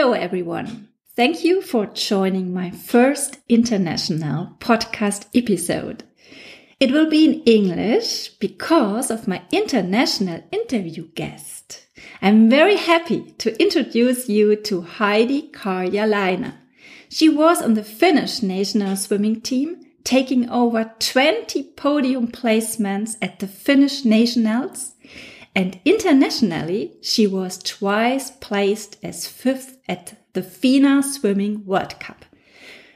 Hello, everyone. Thank you for joining my first international podcast episode. It will be in English because of my international interview guest. I'm very happy to introduce you to Heidi Karjalainen. She was on the Finnish national swimming team, taking over 20 podium placements at the Finnish nationals and internationally, she was twice placed as fifth at the FINA Swimming World Cup.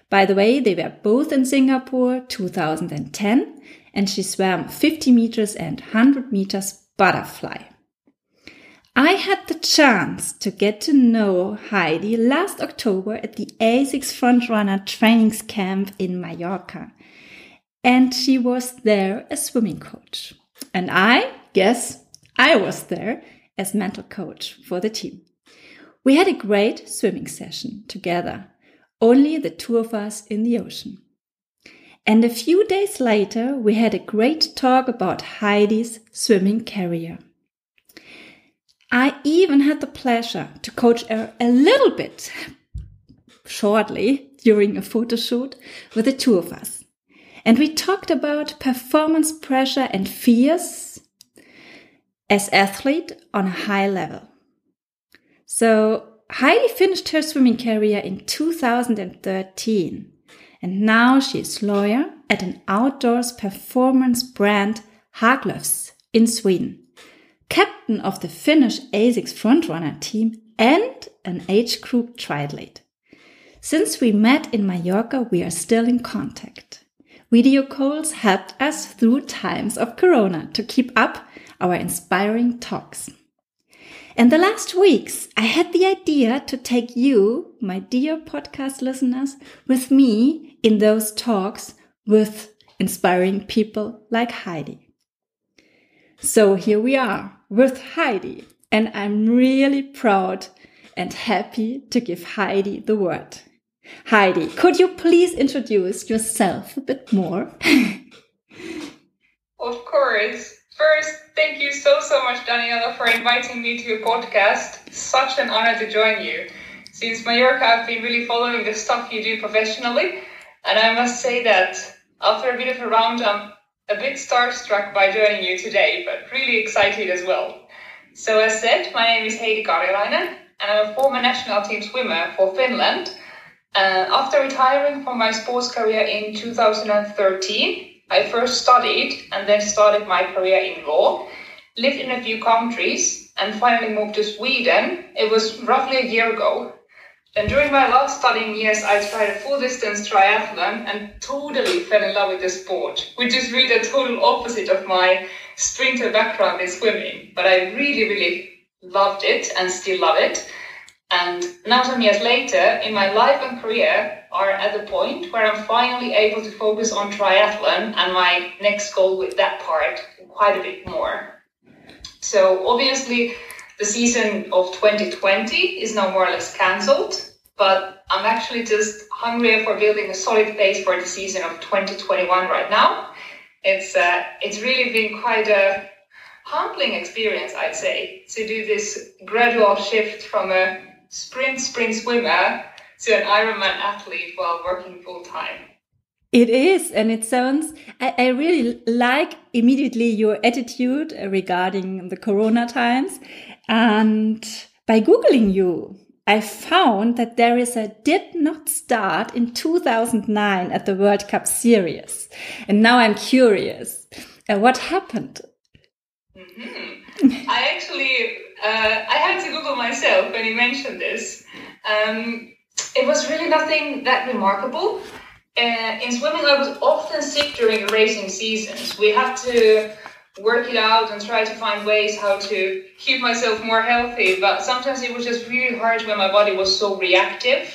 By the way, they were both in Singapore 2010, and she swam 50 meters and 100 meters butterfly. I had the chance to get to know Heidi last October at the ASICS Frontrunner Trainings Camp in Mallorca. And she was there as swimming coach. And I, guess, I was there as mental coach for the team. We had a great swimming session together, only the two of us in the ocean. And a few days later, we had a great talk about Heidi's swimming career. I even had the pleasure to coach her a little bit shortly during a photo shoot with the two of us. And we talked about performance pressure and fears as athlete on a high level. So Heidi finished her swimming career in 2013 and now she is lawyer at an outdoors performance brand Haglöfs in Sweden, captain of the Finnish ASICS frontrunner team and an age group triathlete. Since we met in Mallorca, we are still in contact. Video calls helped us through times of Corona to keep up our inspiring talks. In the last weeks, I had the idea to take you, my dear podcast listeners, with me in those talks with inspiring people like Heidi. So here we are with Heidi, and I'm really proud and happy to give Heidi the word. Heidi, could you please introduce yourself a bit more? of course. First, thank you so, so much, Daniela, for inviting me to your podcast. Such an honor to join you. Since Mallorca, I've been really following the stuff you do professionally, and I must say that after a bit of a round, I'm a bit starstruck by joining you today, but really excited as well. So, as said, my name is Heidi Karjalainen, and I'm a former national team swimmer for Finland. Uh, after retiring from my sports career in 2013, I first studied and then started my career in law, lived in a few countries, and finally moved to Sweden. It was roughly a year ago. And during my last studying years, I tried a full distance triathlon and totally fell in love with the sport, which is really the total opposite of my sprinter background in swimming. But I really, really loved it and still love it. And now, some years later, in my life and career, are at the point where I'm finally able to focus on triathlon and my next goal with that part quite a bit more. So, obviously, the season of 2020 is now more or less cancelled, but I'm actually just hungry for building a solid base for the season of 2021 right now. It's uh, it's really been quite a humbling experience, I'd say, to do this gradual shift from a sprint sprint swimmer to an Ironman athlete while working full time. It is, and it sounds, I, I, really like immediately your attitude regarding the Corona times. And by Googling you, I found that there is a did not start in 2009 at the World Cup series. And now I'm curious, uh, what happened? Mm -hmm. I actually, uh, I had to Google myself when you mentioned this. Um, it was really nothing that remarkable. Uh, in swimming, I was often sick during racing seasons. We had to work it out and try to find ways how to keep myself more healthy. But sometimes it was just really hard when my body was so reactive.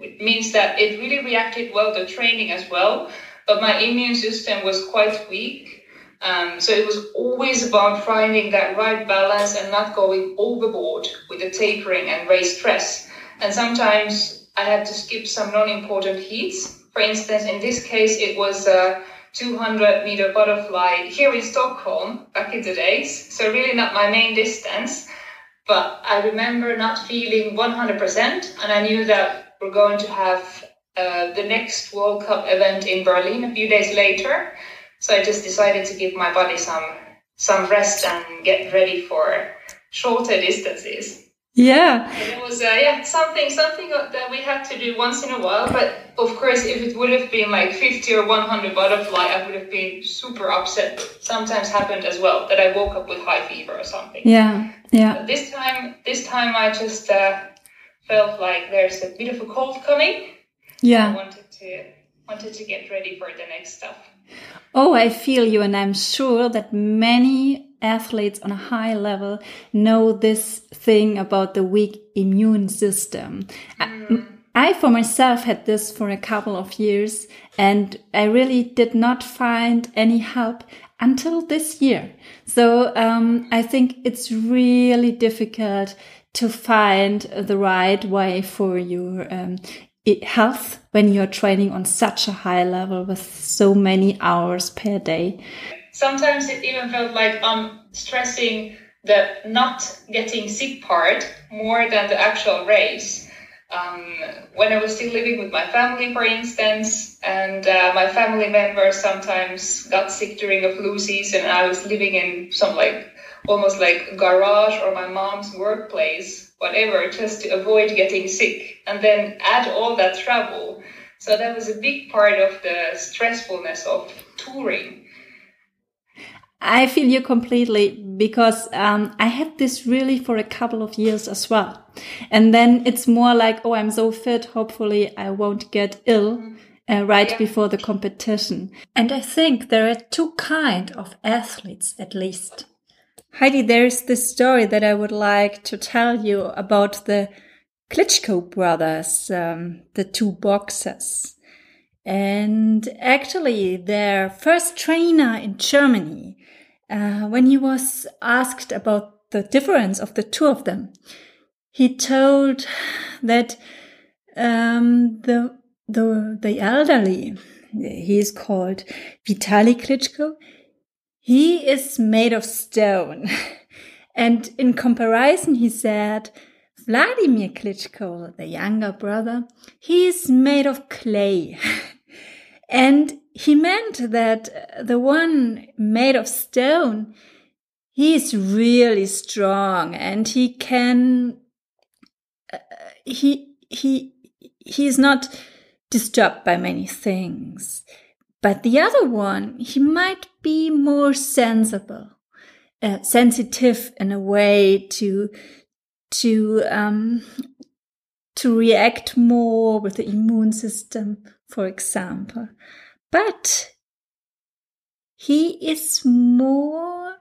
It means that it really reacted well to training as well, but my immune system was quite weak. Um, so it was always about finding that right balance and not going overboard with the tapering and race stress. And sometimes I had to skip some non-important heats. For instance, in this case, it was a 200 meter butterfly here in Stockholm back in the days. So really not my main distance. But I remember not feeling 100%, and I knew that we're going to have uh, the next World Cup event in Berlin a few days later. So I just decided to give my body some some rest and get ready for shorter distances. Yeah. it was uh, yeah something something that we had to do once in a while. But of course, if it would have been like 50 or 100 butterfly, I would have been super upset. Sometimes happened as well that I woke up with high fever or something. Yeah. Yeah. But this time, this time I just uh, felt like there's a bit of a cold coming. Yeah. I wanted to wanted to get ready for the next stuff. Oh, I feel you, and I'm sure that many athletes on a high level know this thing about the weak immune system. Mm. I, for myself, had this for a couple of years, and I really did not find any help until this year. So um, I think it's really difficult to find the right way for your um, health when you're training on such a high level with so many hours per day. Sometimes it even felt like I'm stressing the not getting sick part more than the actual race. Um, when I was still living with my family, for instance, and uh, my family members sometimes got sick during a flu season, I was living in some like almost like garage or my mom's workplace, whatever, just to avoid getting sick, and then add all that travel. So that was a big part of the stressfulness of touring. I feel you completely because um, I had this really for a couple of years as well. And then it's more like, oh, I'm so fit. Hopefully I won't get ill uh, right yeah. before the competition. And I think there are two kind of athletes at least. Heidi, there's this story that I would like to tell you about the Klitschko brothers, um, the two boxers. And actually, their first trainer in Germany, uh, when he was asked about the difference of the two of them, he told that um, the the the elderly, he is called Vitali Klitschko, he is made of stone. and in comparison, he said, Vladimir Klitschko, the younger brother, he is made of clay. and he meant that the one made of stone, he is really strong and he can, uh, he, he, he is not disturbed by many things. But the other one, he might be more sensible, uh, sensitive in a way to to um, to react more with the immune system, for example. But he is more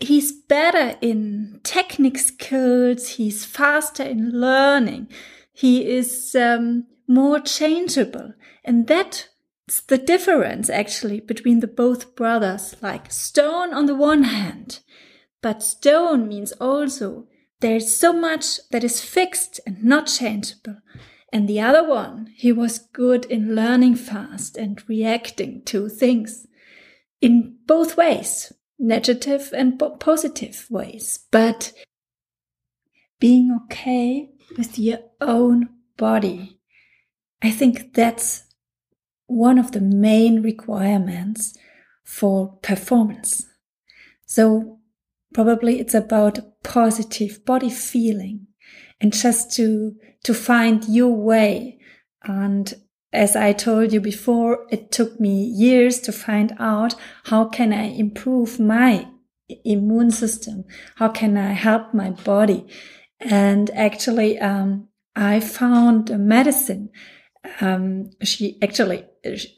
he's better in technique skills he's faster in learning he is um, more changeable and that the difference actually between the both brothers, like stone on the one hand, but stone means also there's so much that is fixed and not changeable. And the other one, he was good in learning fast and reacting to things in both ways, negative and positive ways, but being okay with your own body. I think that's one of the main requirements for performance. So probably it's about positive body feeling and just to, to find your way. And as I told you before, it took me years to find out how can I improve my immune system? How can I help my body? And actually, um, I found a medicine. Um, she actually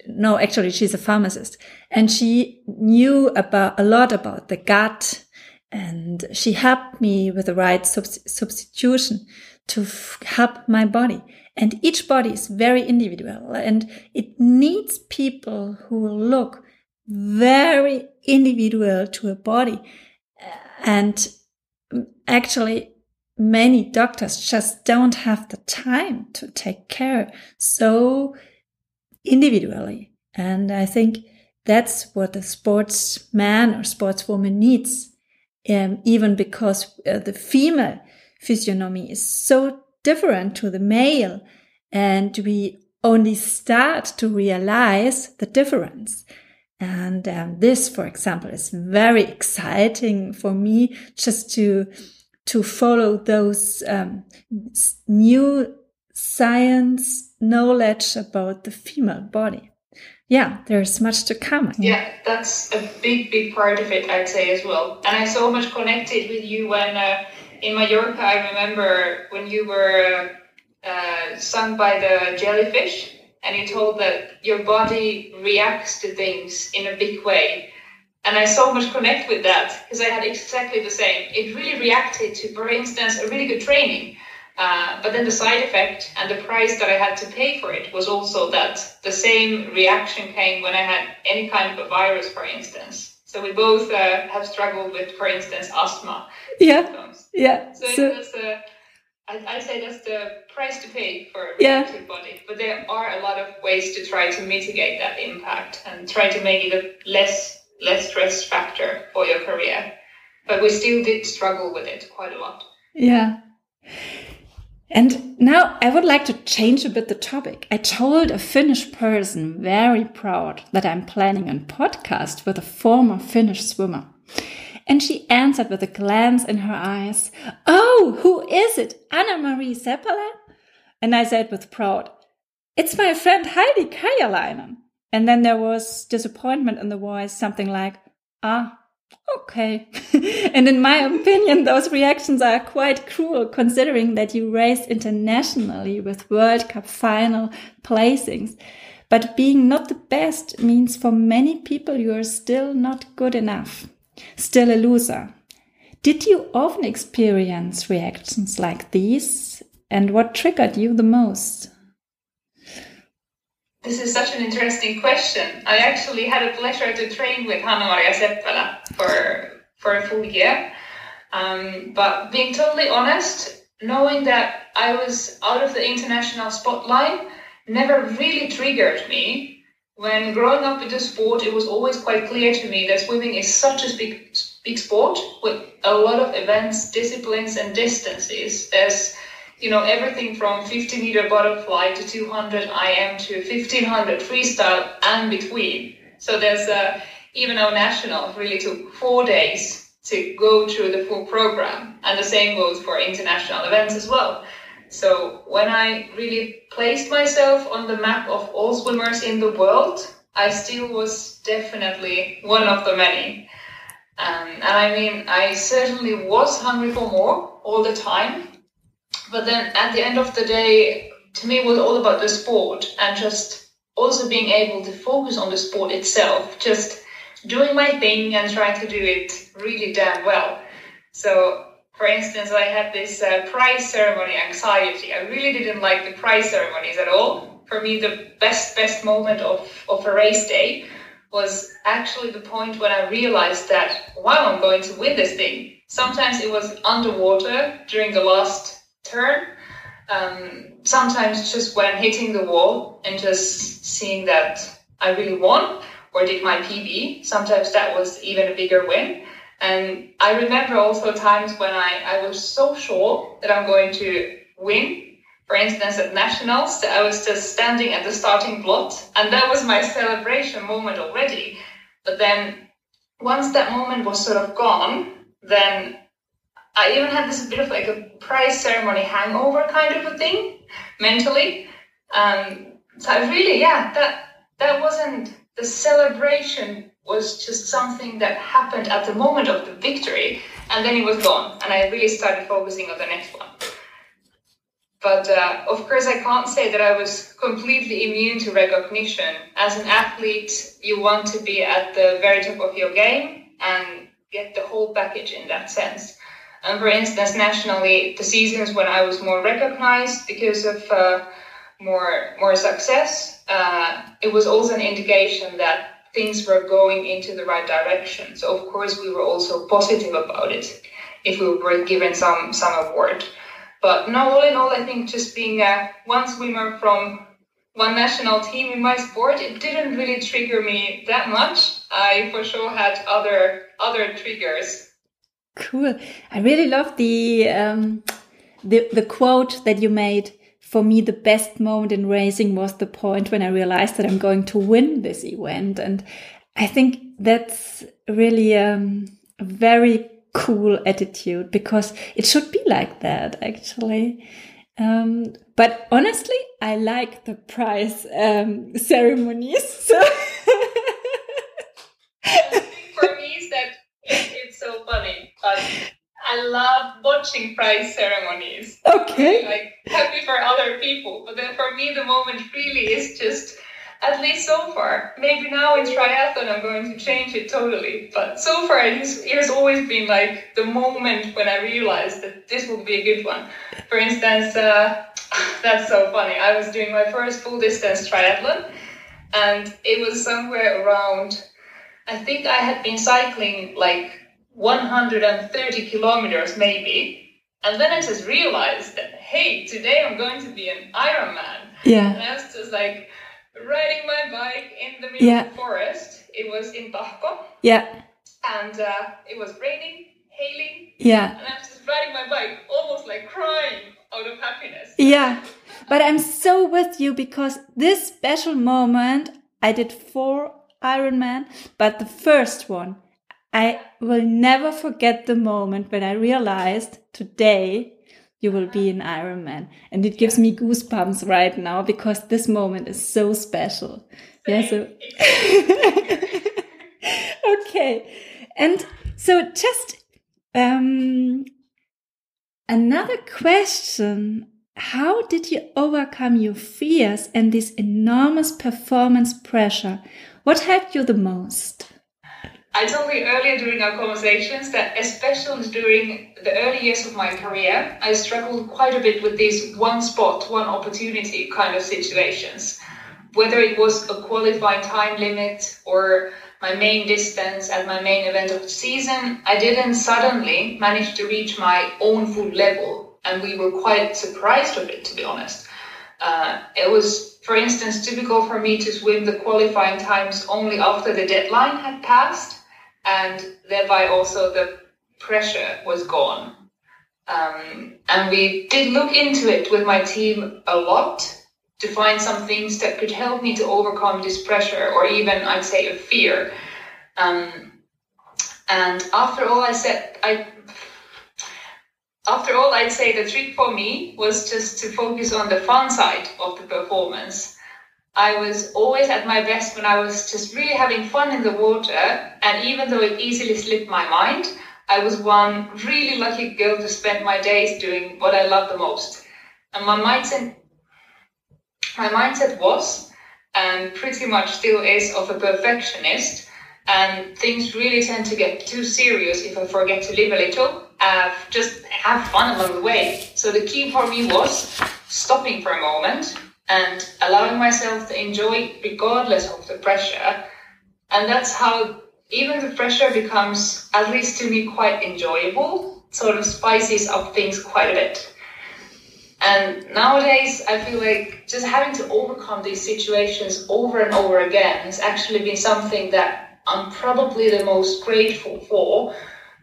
no, actually, she's a pharmacist and she knew about a lot about the gut and she helped me with the right substitution to help my body. And each body is very individual and it needs people who look very individual to a body. And actually, many doctors just don't have the time to take care. So individually. And I think that's what a sportsman or sportswoman needs. um, even because uh, the female physiognomy is so different to the male, and we only start to realize the difference. And um, this, for example, is very exciting for me just to to follow those um, new science knowledge about the female body. Yeah, there's much to come. Yeah, that's a big, big part of it, I'd say as well. And I so much connected with you when uh, in Mallorca, I remember when you were uh, stung by the jellyfish and you told that your body reacts to things in a big way. And I so much connect with that because I had exactly the same. It really reacted to, for instance, a really good training. Uh, but then the side effect and the price that I had to pay for it was also that the same reaction came when I had any kind of a virus, for instance. So we both uh, have struggled with, for instance, asthma. Yeah. Symptoms. Yeah. So, so it was, uh, I, I say that's the price to pay for a yeah. body. But there are a lot of ways to try to mitigate that impact and try to make it a less less stress factor for your career. But we still did struggle with it quite a lot. Yeah. And now I would like to change a bit the topic. I told a Finnish person very proud that I'm planning a podcast with a former Finnish swimmer. And she answered with a glance in her eyes, Oh, who is it? Anna Marie Seppälä? And I said with pride, It's my friend Heidi Karjalainen. And then there was disappointment in the voice, something like, Ah, okay. and in my opinion, those reactions are quite cruel considering that you raced internationally with World Cup final placings. But being not the best means for many people you are still not good enough, still a loser. Did you often experience reactions like these? And what triggered you the most? This is such an interesting question. I actually had a pleasure to train with Hanna-Maria Seppälä for, for a full year. Um, but being totally honest, knowing that I was out of the international spotlight never really triggered me. When growing up with the sport, it was always quite clear to me that swimming is such a big, big sport with a lot of events, disciplines, and distances. There's you know, everything from 50 meter butterfly to 200 IM to 1500 freestyle and between. So there's uh, even our national really took four days to go through the full program, and the same goes for international events as well. So when I really placed myself on the map of all swimmers in the world, I still was definitely one of the many. Um, and I mean, I certainly was hungry for more all the time. But then at the end of the day, to me, it was all about the sport and just also being able to focus on the sport itself, just doing my thing and trying to do it really damn well. So, for instance, I had this uh, prize ceremony anxiety. I really didn't like the prize ceremonies at all. For me, the best, best moment of, of a race day was actually the point when I realized that, wow, I'm going to win this thing. Sometimes it was underwater during the last turn. Um, sometimes just when hitting the wall and just seeing that I really won or did my PB. Sometimes that was even a bigger win. And I remember also times when I, I was so sure that I'm going to win. For instance, at nationals, I was just standing at the starting block, and that was my celebration moment already. But then, once that moment was sort of gone, then I even had this bit of like a prize ceremony hangover kind of a thing mentally. Um, so really, yeah, that that wasn't the celebration was just something that happened at the moment of the victory, and then it was gone, and I really started focusing on the next one. But uh, of course, I can't say that I was completely immune to recognition. As an athlete, you want to be at the very top of your game and get the whole package in that sense. And for instance, nationally, the seasons when I was more recognized because of uh, more more success, uh, it was also an indication that things were going into the right direction. So of course, we were also positive about it if we were given some some award. But no, all in all, I think just being uh, one swimmer from one national team in my sport, it didn't really trigger me that much. I for sure had other other triggers Cool. I really love the um, the the quote that you made. For me, the best moment in racing was the point when I realized that I'm going to win this event, and I think that's really um, a very cool attitude because it should be like that actually. Um, but honestly, I like the prize um, ceremonies. So for me, is that it's so funny. But I love watching prize ceremonies. Okay. Like happy for other people, but then for me, the moment really is just at least so far. Maybe now in triathlon I'm going to change it totally. But so far it has, it has always been like the moment when I realized that this would be a good one. For instance, uh, that's so funny. I was doing my first full distance triathlon and it was somewhere around, I think I had been cycling like 130 kilometers maybe. And then I just realized that, hey, today I'm going to be an Ironman. Yeah. And I was just like, riding my bike in the middle yeah. of the forest. It was in Tahko. Yeah. And uh, it was raining, hailing. Yeah. And I was just riding my bike, almost like crying out of happiness. Yeah. But I'm so with you because this special moment, I did four Ironman, but the first one, I will never forget the moment when I realized today you will be an Ironman. And it gives me goosebumps right now because this moment is so special. Yeah, so okay. And so just um another question how did you overcome your fears and this enormous performance pressure? What helped you the most? I told you earlier during our conversations that, especially during the early years of my career, I struggled quite a bit with these one spot, one opportunity kind of situations. Whether it was a qualifying time limit or my main distance at my main event of the season, I didn't suddenly manage to reach my own full level. And we were quite surprised of it, to be honest. Uh, it was, for instance, typical for me to swim the qualifying times only after the deadline had passed and thereby also the pressure was gone. Um, and we did look into it with my team a lot to find some things that could help me to overcome this pressure or even I'd say a fear. Um, and after all, I said I. After all, I'd say the trick for me was just to focus on the fun side of the performance I was always at my best when I was just really having fun in the water. And even though it easily slipped my mind, I was one really lucky girl to spend my days doing what I love the most. And my mindset, my mindset was, and pretty much still is, of a perfectionist. And things really tend to get too serious if I forget to live a little. Uh, just have fun along the way. So the key for me was stopping for a moment and allowing myself to enjoy regardless of the pressure. And that's how even the pressure becomes, at least to me, quite enjoyable, sort of spices up things quite a bit. And nowadays, I feel like just having to overcome these situations over and over again has actually been something that I'm probably the most grateful for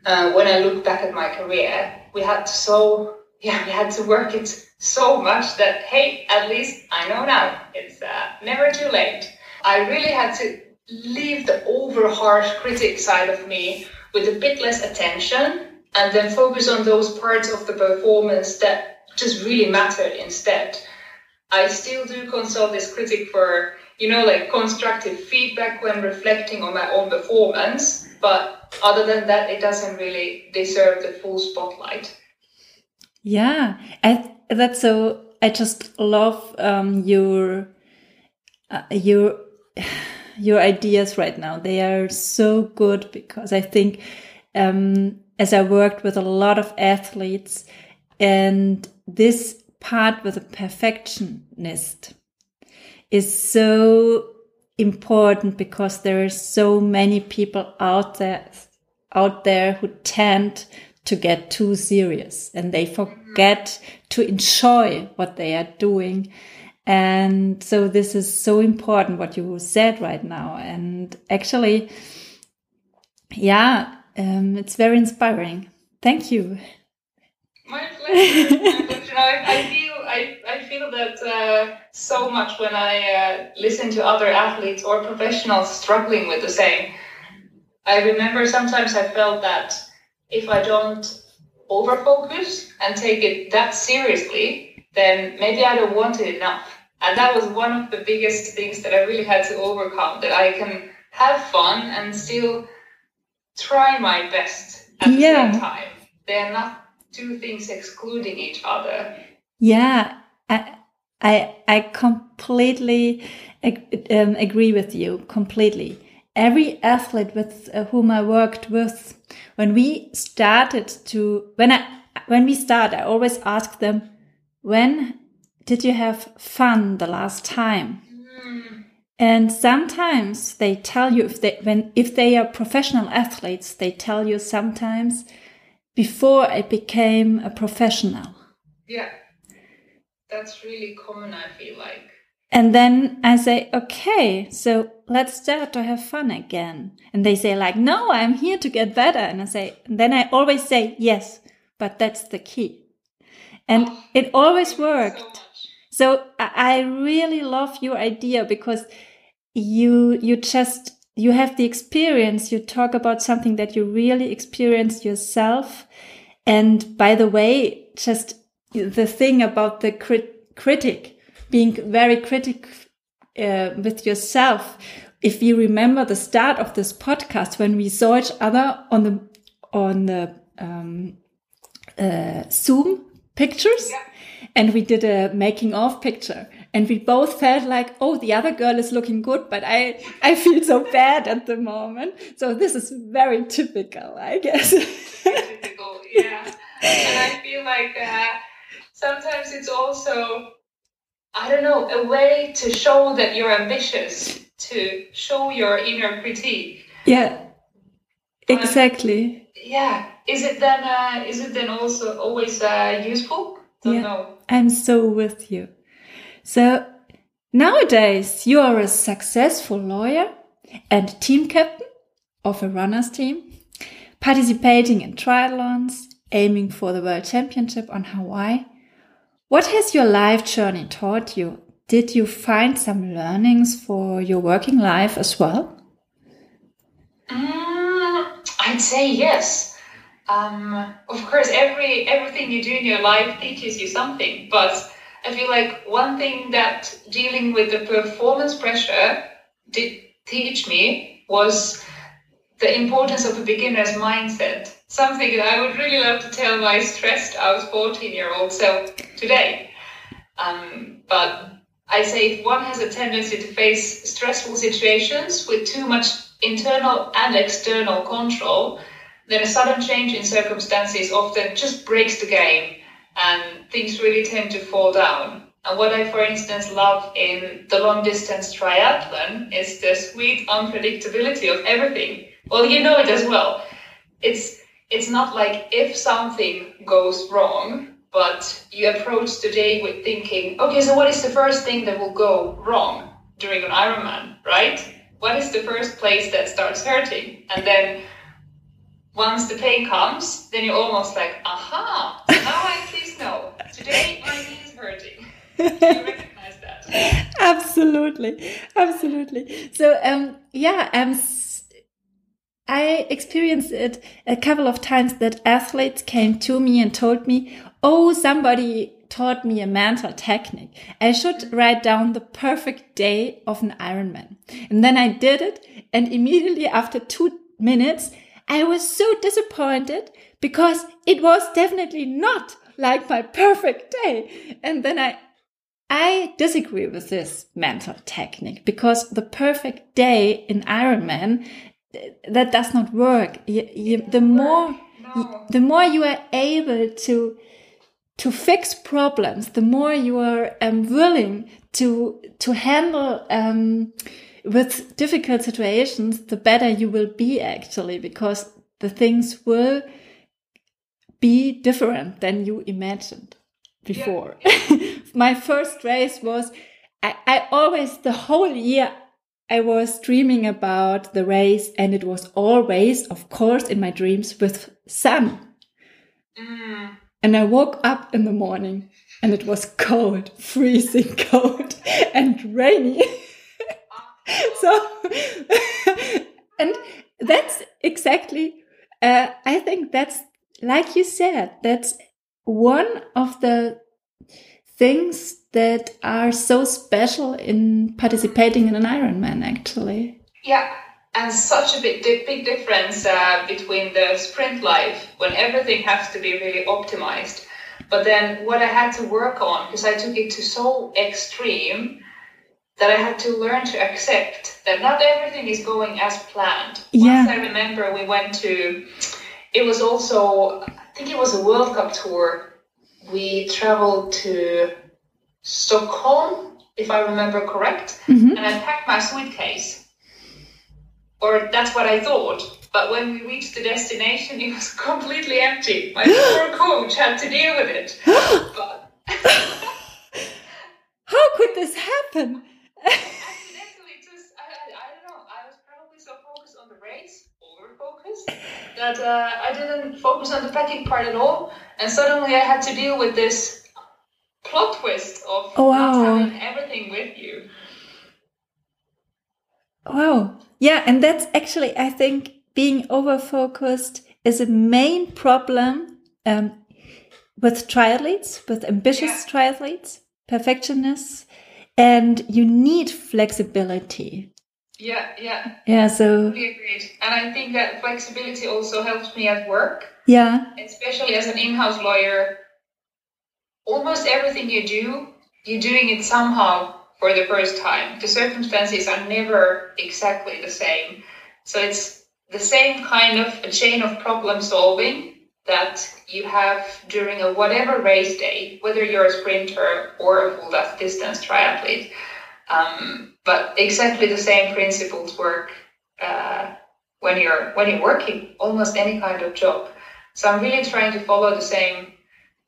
uh, when I look back at my career. We had so, yeah, we had to work it so much that, hey, at least I know now. It's uh, never too late. I really had to leave the over harsh critic side of me with a bit less attention and then focus on those parts of the performance that just really mattered instead. I still do consult this critic for, you know, like constructive feedback when reflecting on my own performance, but other than that, it doesn't really deserve the full spotlight. Yeah, I that's so. I just love um, your uh, your your ideas right now. They are so good because I think um, as I worked with a lot of athletes, and this part with a perfectionist is so important because there are so many people out there out there who tend to get too serious and they forget to enjoy what they are doing. And so this is so important what you said right now. And actually, yeah, um, it's very inspiring. Thank you. My pleasure. Pleasure. I, I, feel I, I feel that uh, so much when I uh, listen to other athletes or professionals struggling with the same. I remember sometimes I felt that if I don't overfocus and take it that seriously, then maybe I don't want it enough. And that was one of the biggest things that I really had to overcome that I can have fun and still try my best at the yeah. same time. They're not two things excluding each other. Yeah, I I, I completely um, agree with you completely. Every athlete with uh, whom I worked with, when we started to when I when we start, I always ask them, when did you have fun the last time? Mm. And sometimes they tell you if they when if they are professional athletes, they tell you sometimes before I became a professional. Yeah. That's really common, I feel like. And then I say, okay, so let's start to have fun again. And they say like, no, I'm here to get better. And I say, and then I always say, yes, but that's the key. And oh, it always worked. So, so I really love your idea because you, you just, you have the experience. You talk about something that you really experienced yourself. And by the way, just the thing about the crit critic being very critical uh, with yourself. If you remember the start of this podcast when we saw each other on the on the um, uh, Zoom pictures, yeah. and we did a making of picture, and we both felt like, oh, the other girl is looking good, but I I feel so bad at the moment. So this is very typical, I guess. typical, yeah. And I feel like. Uh, sometimes it's also I don't know, a way to show that you're ambitious, to show your inner critique. Yeah, exactly. yeah, is it then? Uh, is it then also always uh, useful? Don't yeah, know. I'm so with you. So nowadays, you are a successful lawyer and team captain of a runners team, participating in triathlons, aiming for the world championship on Hawaii what has your life journey taught you? Did you find some learnings for your working life as well? Mm, I'd say yes. Um, of course, every everything you do in your life teaches you something, but I feel like one thing that dealing with the performance pressure did teach me was the importance of a beginner's mindset. Something that I would really love to tell my stressed out 14 year old self today. Um, but I say if one has a tendency to face stressful situations with too much internal and external control, then a sudden change in circumstances often just breaks the game and things really tend to fall down. And what I, for instance, love in the long distance triathlon is the sweet unpredictability of everything. Well, you know it as well. It's it's not like if something goes wrong, but you approach the day with thinking, okay, so what is the first thing that will go wrong during an Ironman, right? What is the first place that starts hurting? And then once the pain comes, then you're almost like, aha, now I at least know. Today my knee is hurting. Do you recognize that? absolutely, absolutely. So, um, yeah, um, I experienced it a couple of times that athletes came to me and told me, Oh, somebody taught me a mental technique. I should write down the perfect day of an Ironman. And then I did it. And immediately after two minutes, I was so disappointed because it was definitely not like my perfect day. And then I, I disagree with this mental technique because the perfect day in Ironman that does not work. You, you, the more no. the more you are able to to fix problems, the more you are um, willing to to handle um, with difficult situations, the better you will be actually, because the things will be different than you imagined before. Yeah. My first race was I, I always the whole year I was dreaming about the race and it was always, of course, in my dreams with sun. Mm. And I woke up in the morning and it was cold, freezing cold and rainy. so, and that's exactly, uh, I think that's, like you said, that's one of the things that are so special in participating in an Ironman, actually. Yeah, and such a big, big difference uh, between the sprint life when everything has to be really optimized. But then what I had to work on, because I took it to so extreme, that I had to learn to accept that not everything is going as planned. Yeah. Once I remember we went to, it was also, I think it was a World Cup tour. We traveled to Stockholm, if I remember correct, Mhm. and I packed my suitcase or that's what I thought. But when we reached the destination, it was completely empty. My poor coach had to deal with it. But How could this happen? accidentally, just I, I, I don't know. I was probably so focused on the race, over focused, that uh, I didn't focus on the packing part at all. And suddenly, I had to deal with this plot twist of Oh, wow. not having everything with you. Wow. Yeah, and that's actually, I think, being over focused is a main problem um, with triathletes, with ambitious triathletes, perfectionists, and you need flexibility. Yeah, yeah, Yeah, so, totally agreed. And I think that flexibility also helps me at work. yeah, especially as an in-house lawyer almost everything you do you're doing it somehow for the first time. The circumstances are never exactly the same. So it's the same kind of a chain of problem solving that you have during a whatever race day whether you're a sprinter or a full distance triathlete. Um, but exactly the same principles work uh, when you're when you're working almost any kind of job. So I'm really trying to follow the same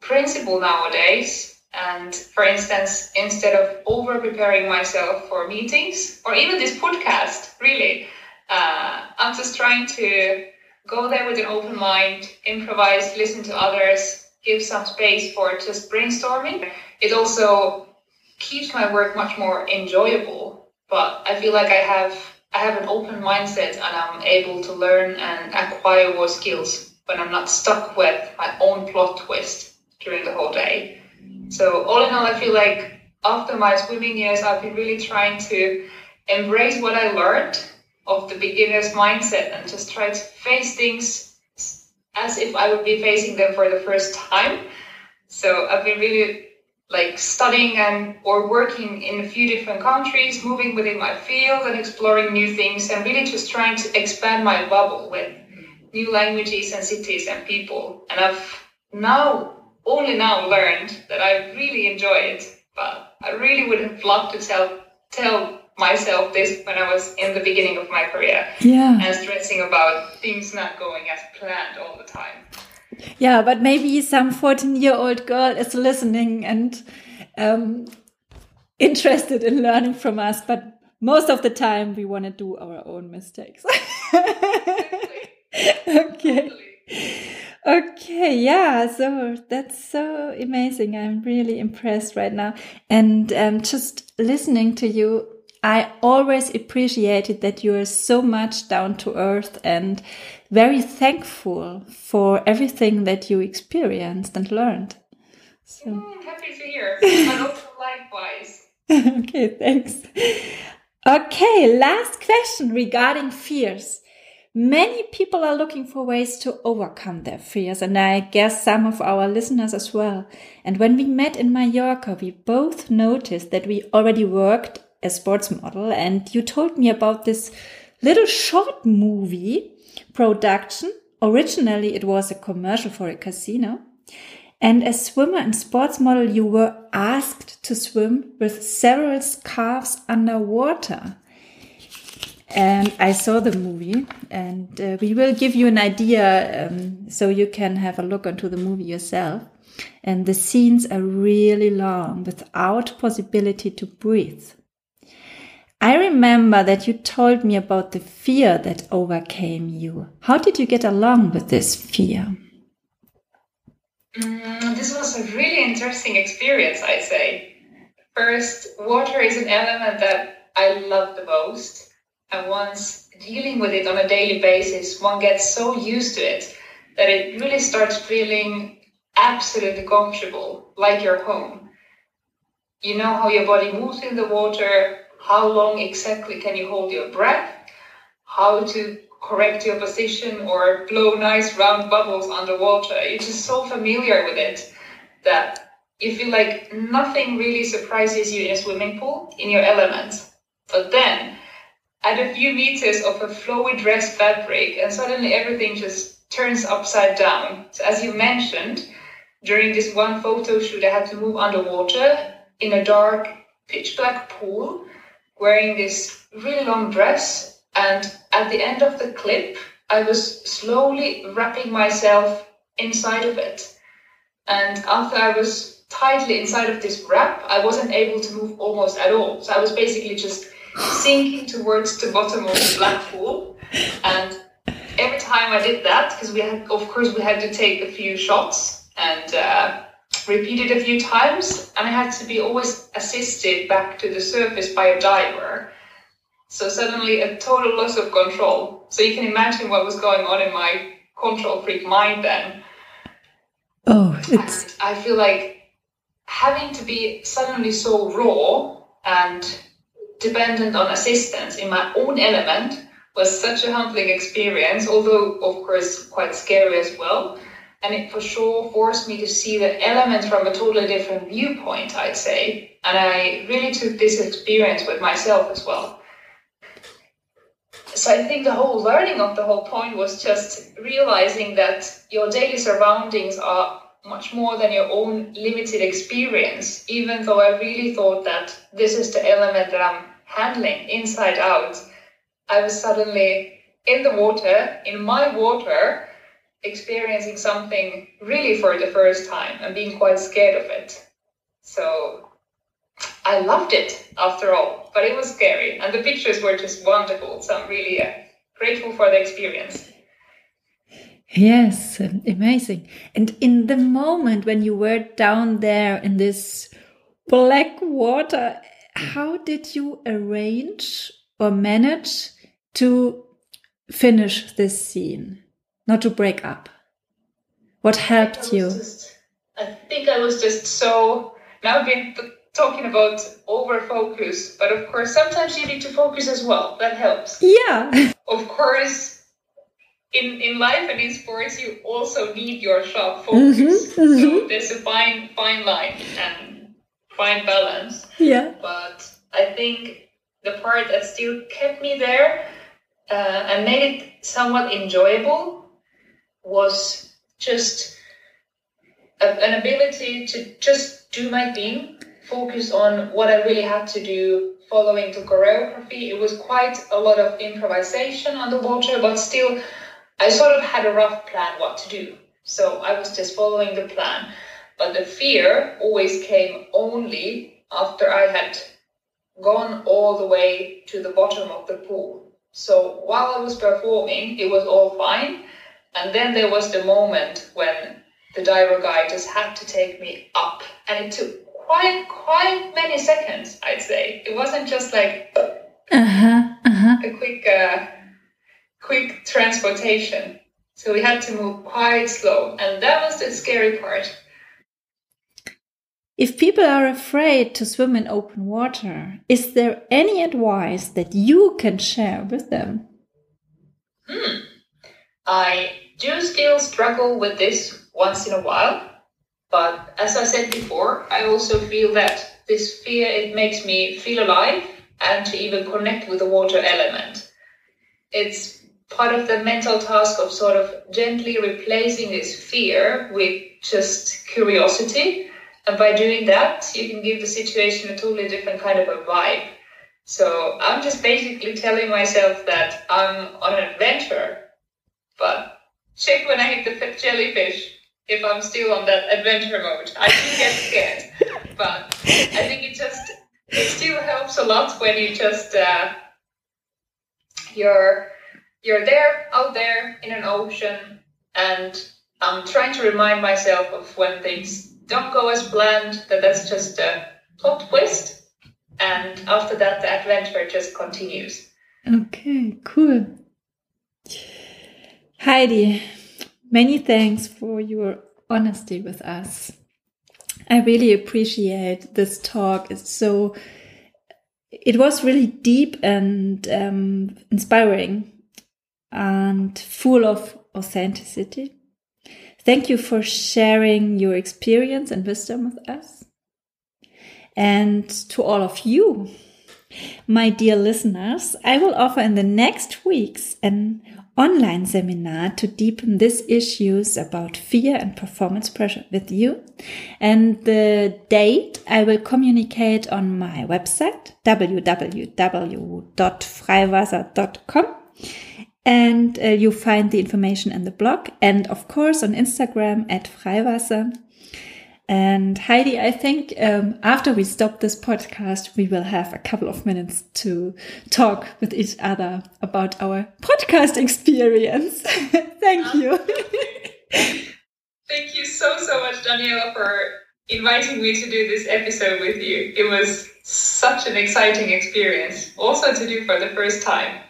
principle nowadays. And for instance, instead of over preparing myself for meetings or even this podcast, really, uh, I'm just trying to go there with an open mind, improvise, listen to others, give some space for just brainstorming. It also keeps my work much more enjoyable. But I feel like I have I have an open mindset and I'm able to learn and acquire more skills when I'm not stuck with my own plot twist during the whole day. So all in all, I feel like after my swimming years, I've been really trying to embrace what I learned of the beginner's mindset and just try to face things as if I would be facing them for the first time. So I've been really like studying and or working in a few different countries, moving within my field and exploring new things and really just trying to expand my bubble with new languages and cities and people. And I've now only now learned that I really enjoy it, but I really would have loved to tell tell myself this when I was in the beginning of my career yeah. and stressing about things not going as planned all the time. Yeah, but maybe some 14 year old girl is listening and um, interested in learning from us, but most of the time we want to do our own mistakes. okay. Okay, yeah, so that's so amazing. I'm really impressed right now. And um, just listening to you, I always appreciated that you are so much down to earth and very thankful for everything that you experienced and learned. So, Mm, happy to hear, but also likewise. okay, thanks. Okay, last question regarding fears. Many people are looking for ways to overcome their fears, and I guess some of our listeners as well. And when we met in Mallorca, we both noticed that we already worked as sports model, and you told me about this little short movie production. Originally, it was a commercial for a casino. And as swimmer and sports model, you were asked to swim with several scarves underwater. And I saw the movie, and uh, we will give you an idea um, so you can have a look onto the movie yourself. And the scenes are really long without possibility to breathe. I remember that you told me about the fear that overcame you. How did you get along with this fear? Mm, this was a really interesting experience, I'd say. First, water is an element that I love the most. And once dealing with it on a daily basis, one gets so used to it that it really starts feeling absolutely comfortable, like your home. You know how your body moves in the water, how long exactly can you hold your breath, how to correct your position or blow nice round bubbles underwater. You're just so familiar with it that you feel like nothing really surprises you in a swimming pool in your element. But then add a few meters of a flowy dress fabric and suddenly everything just turns upside down. So as you mentioned, during this one photo shoot I had to move underwater in a dark pitch black pool wearing this really long dress and at the end of the clip, I was slowly wrapping myself inside of it. And after I was tightly inside of this wrap, I wasn't able to move almost at all. So I was basically just sinking towards the bottom of the black hole. And every time I did that, because we had, of course, we had to take a few shots and uh, repeat it a few times, and I had to be always assisted back to the surface by a diver. So suddenly a total loss of control. So you can imagine what was going on in my control freak mind then. Oh, it's. And I feel like having to be suddenly so raw and dependent on assistance in my own element was such a humbling experience, although, of course, quite scary as well. And it for sure forced me to see the element from a totally different viewpoint, I'd say. And I really took this experience with myself as well so I think the whole learning of the whole point was just realizing that your daily surroundings are much more than your own limited experience, even though I really thought that this is the element that I'm handling inside out. I was suddenly in the water, in my water, experiencing something really for the first time and being quite scared of it. So I loved it after all, but it was scary. And the pictures were just wonderful. So I'm really uh, grateful for the experience. Yes, amazing. And in the moment when you were down there in this black water, how did you arrange or manage to finish this scene, not to break up? What helped you? Just, I think I was just so now I've been talking about over focus, but of course, sometimes you need to focus as well. That helps. Yeah. Of course, in, in life and in sports, you also need your sharp focus. Mm-hmm, mm-hmm. So there's a fine fine line and fine balance. Yeah. But I think the part that still kept me there uh, and made it somewhat enjoyable was just a, an ability to just do my thing focus on what I really had to do following the choreography. It was quite a lot of improvisation on the water, but still, I sort of had a rough plan what to do. So I was just following the plan. But the fear always came only after I had gone all the way to the bottom of the pool. So while I was performing, it was all fine. And then there was the moment when the diver guy just had to take me up. And it took quite quite many seconds, I'd say. It wasn't just like uh-huh, uh-huh. a quick uh, quick transportation. So we had to move quite slow, and that was the scary part. If people are afraid to swim in open water, is there any advice that you can share with them? Hmm. I do still struggle with this once in a while but as I said before, I also feel that this fear it makes me feel alive and to even connect with the water element. It's part of the mental task of sort of gently replacing this fear with just curiosity. And by doing that, you can give the situation a totally different kind of a vibe. So I'm just basically telling myself that I'm on an adventure, but check when I hit the jellyfish if I'm still on that adventure mode. I do get scared, but I think it just it still helps a lot when you just uh, you're you're there out there in an ocean and I'm trying to remind myself of when things don't go as planned, that that's just a plot twist. And after that, the adventure just continues. Okay, cool. Heidi, many thanks for your honesty with us. I really appreciate this talk. It's so, it was really deep and um, inspiring and full of authenticity. Thank you for sharing your experience and wisdom with us. And to all of you, my dear listeners, I will offer in the next weeks an online seminar to deepen these issues about fear and performance pressure with you. And the date I will communicate on my website, www.freiwasser.com and uh, you find the information in the blog and of course on Instagram at Freiwasser. And Heidi, I think um, after we stop this podcast, we will have a couple of minutes to talk with each other about our podcast experience. Thank you. Thank you so, so much, Daniela, for inviting me to do this episode with you. It was such an exciting experience, also to do for the first time.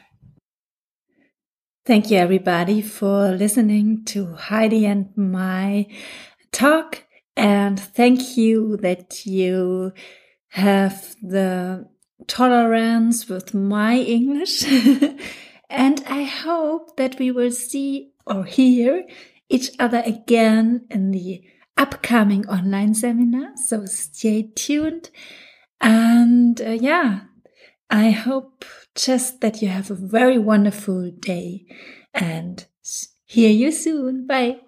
Thank you, everybody, for listening to Heidi and my talk. And thank you that you have the tolerance with my English. and I hope that we will see or hear each other again in the upcoming online seminar. So stay tuned. And uh, yeah, I hope just that you have a very wonderful day and hear you soon. Bye.